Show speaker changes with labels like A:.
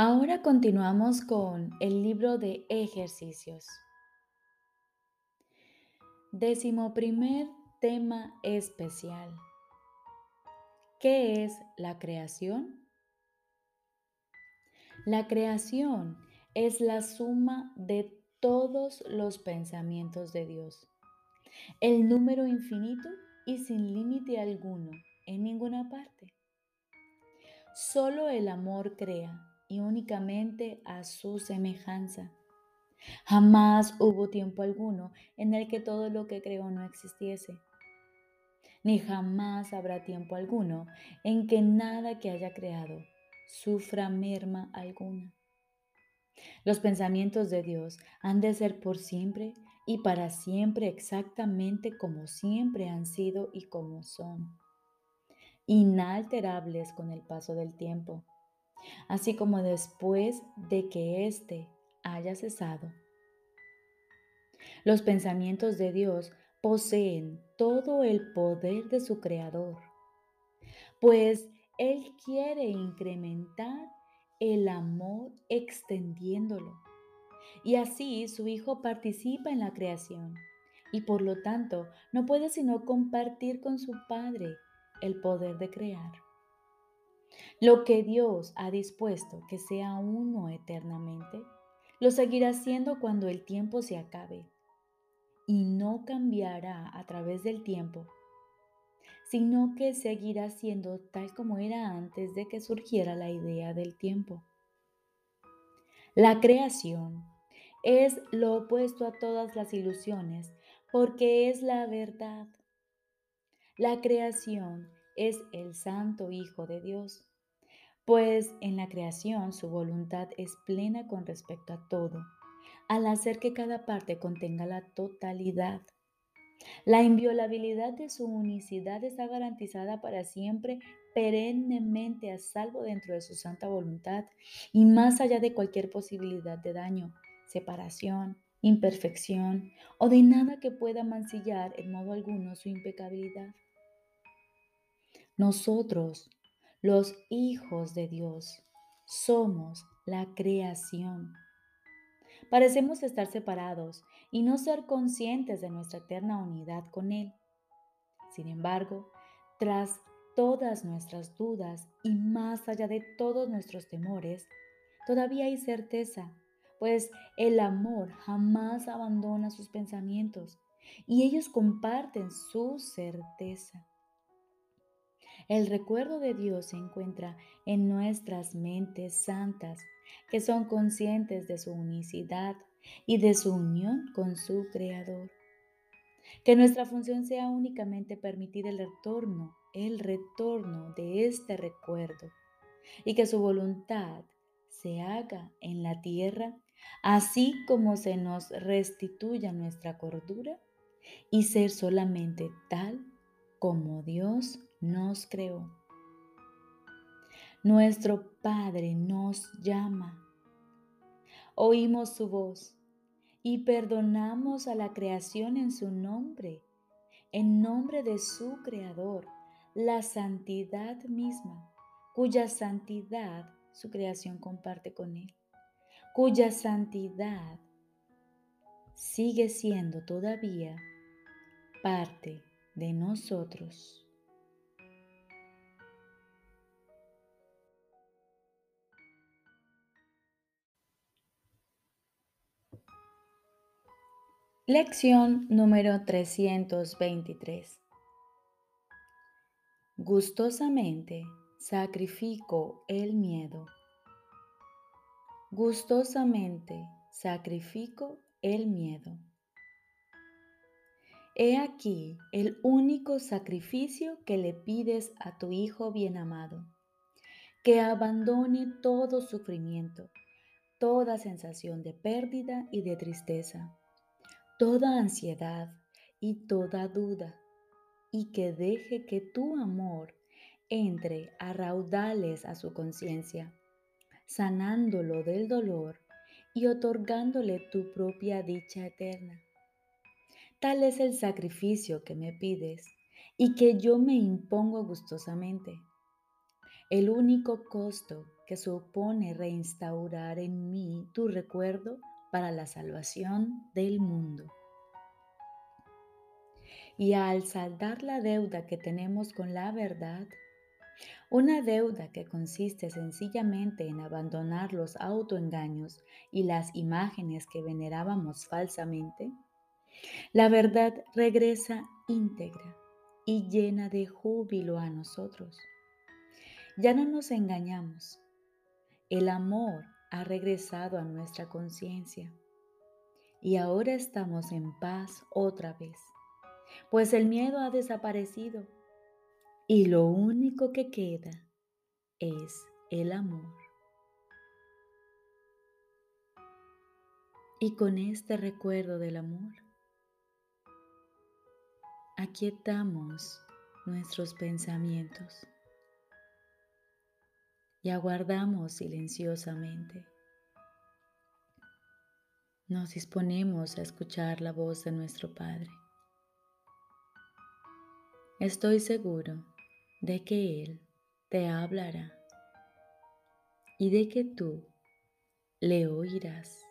A: Ahora continuamos con el libro de ejercicios. Décimo primer tema especial. ¿Qué es la creación? La creación es la suma de todos los pensamientos de Dios, el número infinito y sin límite alguno en ninguna parte. Solo el amor crea y únicamente a su semejanza. Jamás hubo tiempo alguno en el que todo lo que creó no existiese, ni jamás habrá tiempo alguno en que nada que haya creado sufra merma alguna. Los pensamientos de Dios han de ser por siempre y para siempre exactamente como siempre han sido y como son, inalterables con el paso del tiempo así como después de que éste haya cesado. Los pensamientos de Dios poseen todo el poder de su Creador, pues Él quiere incrementar el amor extendiéndolo. Y así su Hijo participa en la creación y por lo tanto no puede sino compartir con su Padre el poder de crear. Lo que Dios ha dispuesto que sea uno eternamente, lo seguirá siendo cuando el tiempo se acabe y no cambiará a través del tiempo, sino que seguirá siendo tal como era antes de que surgiera la idea del tiempo. La creación es lo opuesto a todas las ilusiones porque es la verdad. La creación es el Santo Hijo de Dios pues en la creación su voluntad es plena con respecto a todo, al hacer que cada parte contenga la totalidad. La inviolabilidad de su unicidad está garantizada para siempre, perennemente a salvo dentro de su santa voluntad y más allá de cualquier posibilidad de daño, separación, imperfección o de nada que pueda mancillar en modo alguno su impecabilidad. Nosotros, los hijos de Dios. Somos la creación. Parecemos estar separados y no ser conscientes de nuestra eterna unidad con Él. Sin embargo, tras todas nuestras dudas y más allá de todos nuestros temores, todavía hay certeza, pues el amor jamás abandona sus pensamientos y ellos comparten su certeza. El recuerdo de Dios se encuentra en nuestras mentes santas, que son conscientes de su unicidad y de su unión con su Creador. Que nuestra función sea únicamente permitir el retorno, el retorno de este recuerdo y que su voluntad se haga en la tierra, así como se nos restituya nuestra cordura y ser solamente tal como Dios nos creó. Nuestro Padre nos llama. Oímos su voz y perdonamos a la creación en su nombre, en nombre de su Creador, la santidad misma, cuya santidad su creación comparte con Él, cuya santidad sigue siendo todavía parte de nosotros. Lección número 323. Gustosamente sacrifico el miedo. Gustosamente sacrifico el miedo. He aquí el único sacrificio que le pides a tu Hijo bien amado, que abandone todo sufrimiento, toda sensación de pérdida y de tristeza toda ansiedad y toda duda, y que deje que tu amor entre a raudales a su conciencia, sanándolo del dolor y otorgándole tu propia dicha eterna. Tal es el sacrificio que me pides y que yo me impongo gustosamente. el único costo que supone reinstaurar en mí tu recuerdo para la salvación del mundo. Y al saldar la deuda que tenemos con la verdad, una deuda que consiste sencillamente en abandonar los autoengaños y las imágenes que venerábamos falsamente, la verdad regresa íntegra y llena de júbilo a nosotros. Ya no nos engañamos. El amor ha regresado a nuestra conciencia y ahora estamos en paz otra vez, pues el miedo ha desaparecido y lo único que queda es el amor. Y con este recuerdo del amor, aquietamos nuestros pensamientos y aguardamos silenciosamente. Nos disponemos a escuchar la voz de nuestro Padre. Estoy seguro de que Él te hablará y de que tú le oirás.